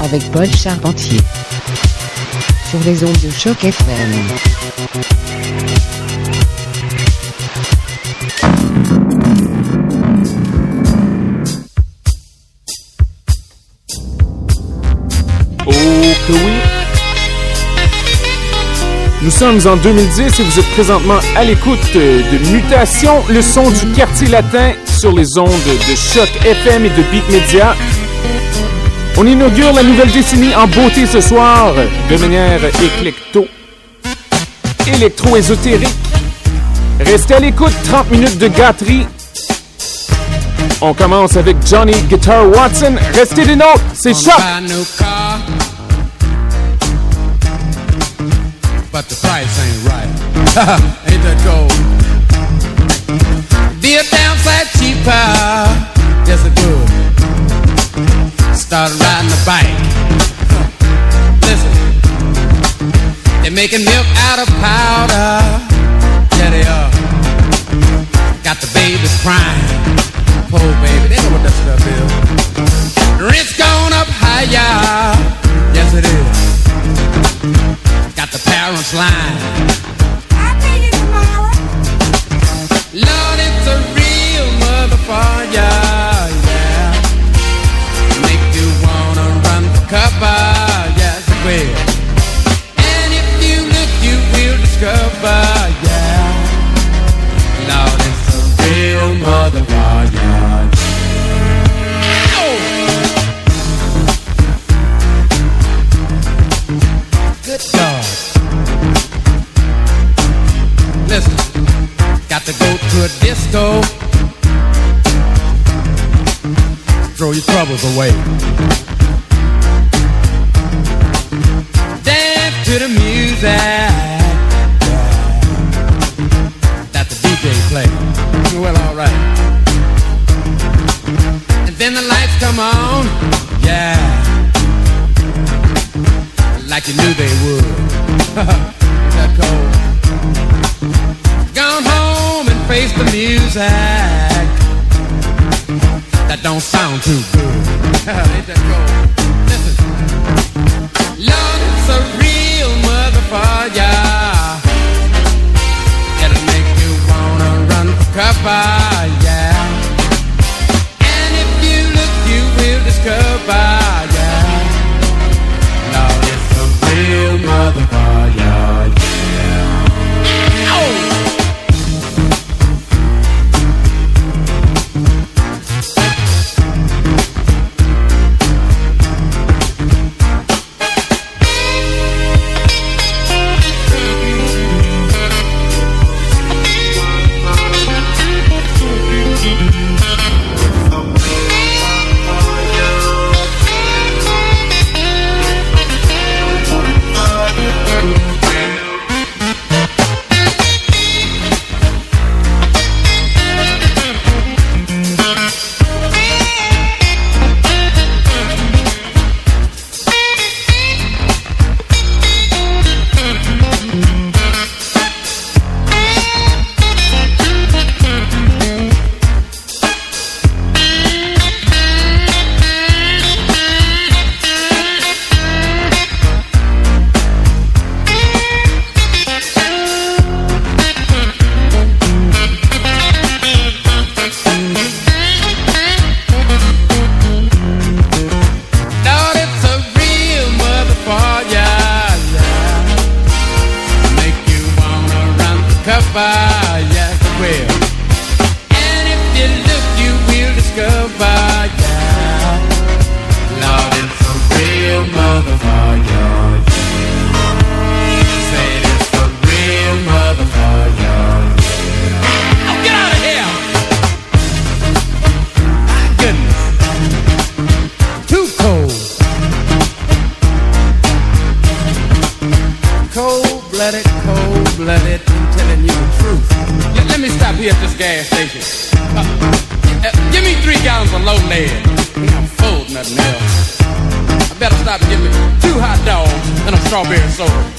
Avec Paul Charpentier. Sur les ondes de choc FM. Oh que oui! Nous sommes en 2010 et vous êtes présentement à l'écoute de Mutation, le son du quartier latin sur les ondes de Choc FM et de Beat Media. On inaugure la nouvelle décennie en beauté ce soir, de manière éclecto, électro-ésotérique. Restez à l'écoute, 30 minutes de gâterie. On commence avec Johnny Guitar Watson. Restez des nôtres, c'est Choc! But the price ain't right. ain't that damn cheaper. Yes, it would. Start riding a bike. Listen, they're making milk out of powder. Yeah, they are. Got the babies crying. Poor baby, they know what that stuff is. Rent's gone up higher. Yes, it is. Got the parents lying. I'll pay you tomorrow. Lord, it's a fallar. being sober.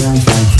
vai, vai.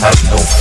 have no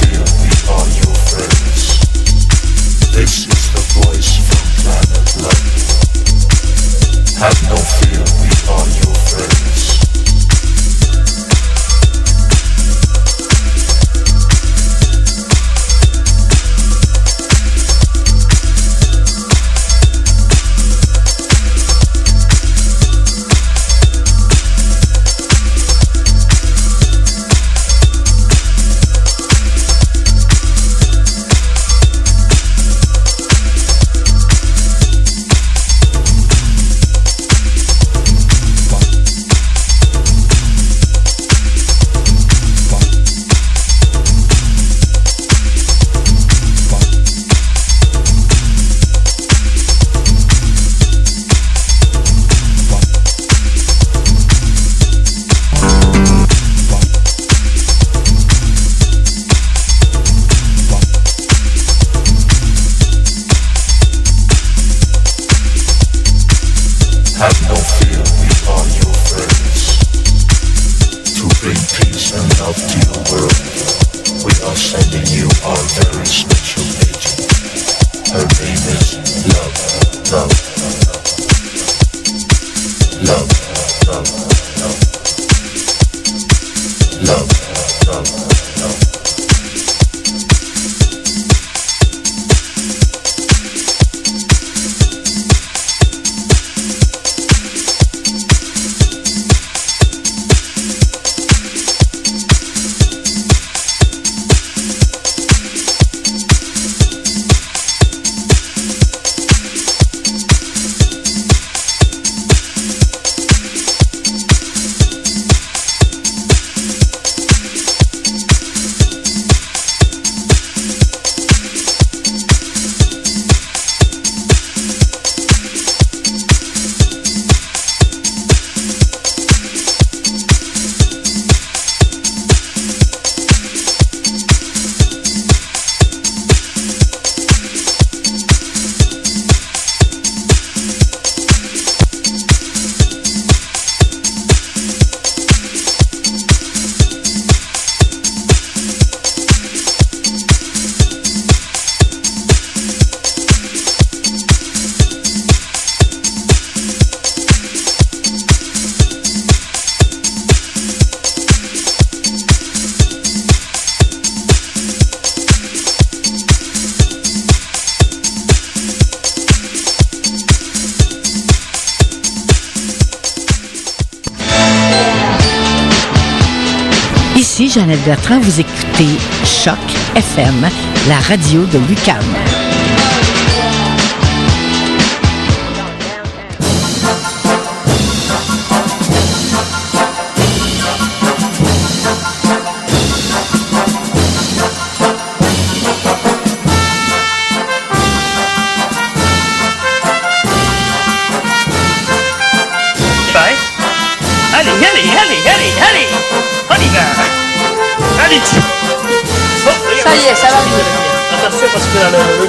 Marie-Jeannette Bertrand, vous écoutez Choc FM, la radio de Lucam.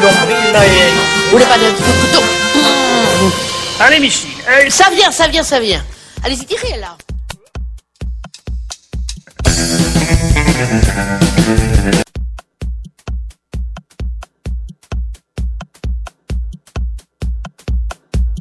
Nombril là est... Vous voulez pas d'un petit coup de couteau? Allez Michel, allez. Ça vient, ça vient, ça vient. Allez-y, tirez là.